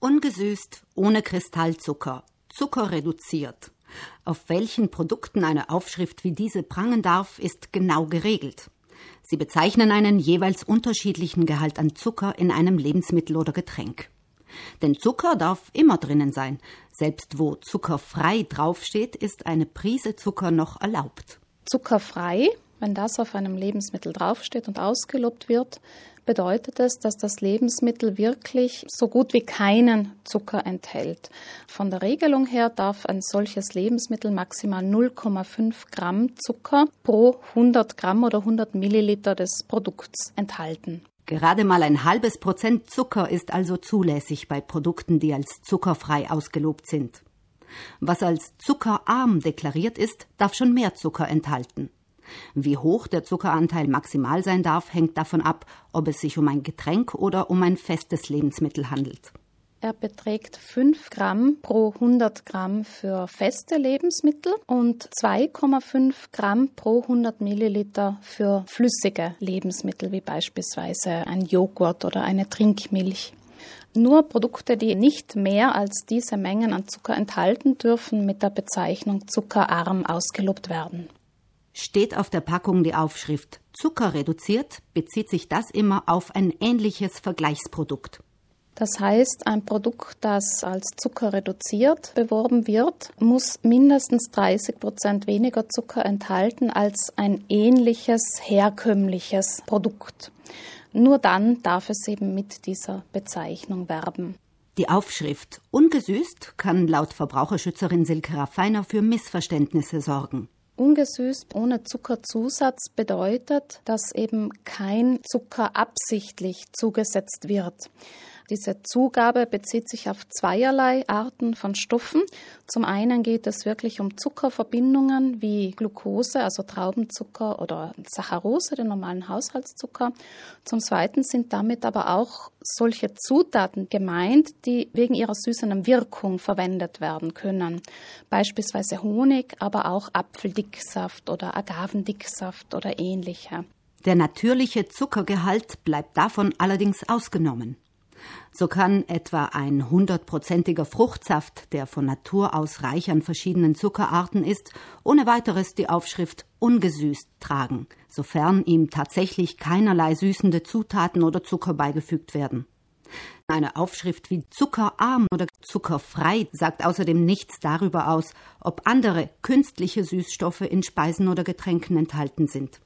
Ungesüßt, ohne Kristallzucker, Zucker reduziert. Auf welchen Produkten eine Aufschrift wie diese prangen darf, ist genau geregelt. Sie bezeichnen einen jeweils unterschiedlichen Gehalt an Zucker in einem Lebensmittel oder Getränk. Denn Zucker darf immer drinnen sein. Selbst wo zuckerfrei draufsteht, ist eine Prise Zucker noch erlaubt. Zuckerfrei, wenn das auf einem Lebensmittel draufsteht und ausgelobt wird, bedeutet es, dass das Lebensmittel wirklich so gut wie keinen Zucker enthält. Von der Regelung her darf ein solches Lebensmittel maximal 0,5 Gramm Zucker pro 100 Gramm oder 100 Milliliter des Produkts enthalten. Gerade mal ein halbes Prozent Zucker ist also zulässig bei Produkten, die als zuckerfrei ausgelobt sind. Was als zuckerarm deklariert ist, darf schon mehr Zucker enthalten. Wie hoch der Zuckeranteil maximal sein darf, hängt davon ab, ob es sich um ein Getränk oder um ein festes Lebensmittel handelt. Er beträgt 5 Gramm pro 100 Gramm für feste Lebensmittel und 2,5 Gramm pro 100 Milliliter für flüssige Lebensmittel, wie beispielsweise ein Joghurt oder eine Trinkmilch. Nur Produkte, die nicht mehr als diese Mengen an Zucker enthalten, dürfen mit der Bezeichnung zuckerarm ausgelobt werden. Steht auf der Packung die Aufschrift Zucker reduziert, bezieht sich das immer auf ein ähnliches Vergleichsprodukt. Das heißt, ein Produkt, das als Zucker reduziert beworben wird, muss mindestens 30 Prozent weniger Zucker enthalten als ein ähnliches herkömmliches Produkt. Nur dann darf es eben mit dieser Bezeichnung werben. Die Aufschrift ungesüßt kann laut Verbraucherschützerin Silke Raffiner für Missverständnisse sorgen. Ungesüßt ohne Zuckerzusatz bedeutet, dass eben kein Zucker absichtlich zugesetzt wird. Diese Zugabe bezieht sich auf zweierlei Arten von Stoffen. Zum einen geht es wirklich um Zuckerverbindungen wie Glucose, also Traubenzucker oder Saccharose, den normalen Haushaltszucker. Zum zweiten sind damit aber auch solche Zutaten gemeint, die wegen ihrer süßenden Wirkung verwendet werden können. Beispielsweise Honig, aber auch Apfeldicksaft oder Agavendicksaft oder ähnliche. Der natürliche Zuckergehalt bleibt davon allerdings ausgenommen. So kann etwa ein hundertprozentiger Fruchtsaft, der von Natur aus reich an verschiedenen Zuckerarten ist, ohne weiteres die Aufschrift ungesüßt tragen, sofern ihm tatsächlich keinerlei süßende Zutaten oder Zucker beigefügt werden. Eine Aufschrift wie zuckerarm oder zuckerfrei sagt außerdem nichts darüber aus, ob andere künstliche Süßstoffe in Speisen oder Getränken enthalten sind.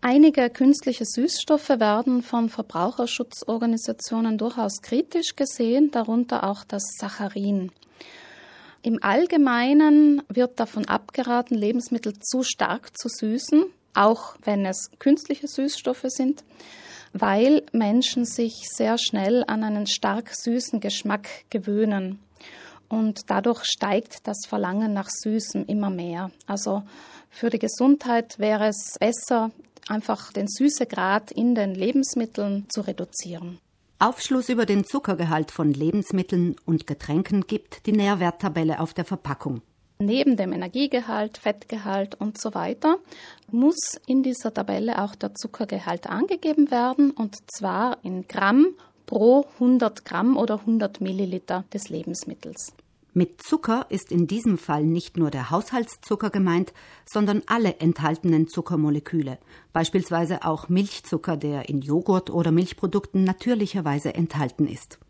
Einige künstliche Süßstoffe werden von Verbraucherschutzorganisationen durchaus kritisch gesehen, darunter auch das Saccharin. Im Allgemeinen wird davon abgeraten, Lebensmittel zu stark zu süßen, auch wenn es künstliche Süßstoffe sind, weil Menschen sich sehr schnell an einen stark süßen Geschmack gewöhnen. Und dadurch steigt das Verlangen nach Süßem immer mehr. Also für die Gesundheit wäre es besser, einfach den Süßegrad in den Lebensmitteln zu reduzieren. Aufschluss über den Zuckergehalt von Lebensmitteln und Getränken gibt die Nährwerttabelle auf der Verpackung. Neben dem Energiegehalt, Fettgehalt und so weiter muss in dieser Tabelle auch der Zuckergehalt angegeben werden und zwar in Gramm pro 100 Gramm oder 100 Milliliter des Lebensmittels. Mit Zucker ist in diesem Fall nicht nur der Haushaltszucker gemeint, sondern alle enthaltenen Zuckermoleküle, beispielsweise auch Milchzucker, der in Joghurt oder Milchprodukten natürlicherweise enthalten ist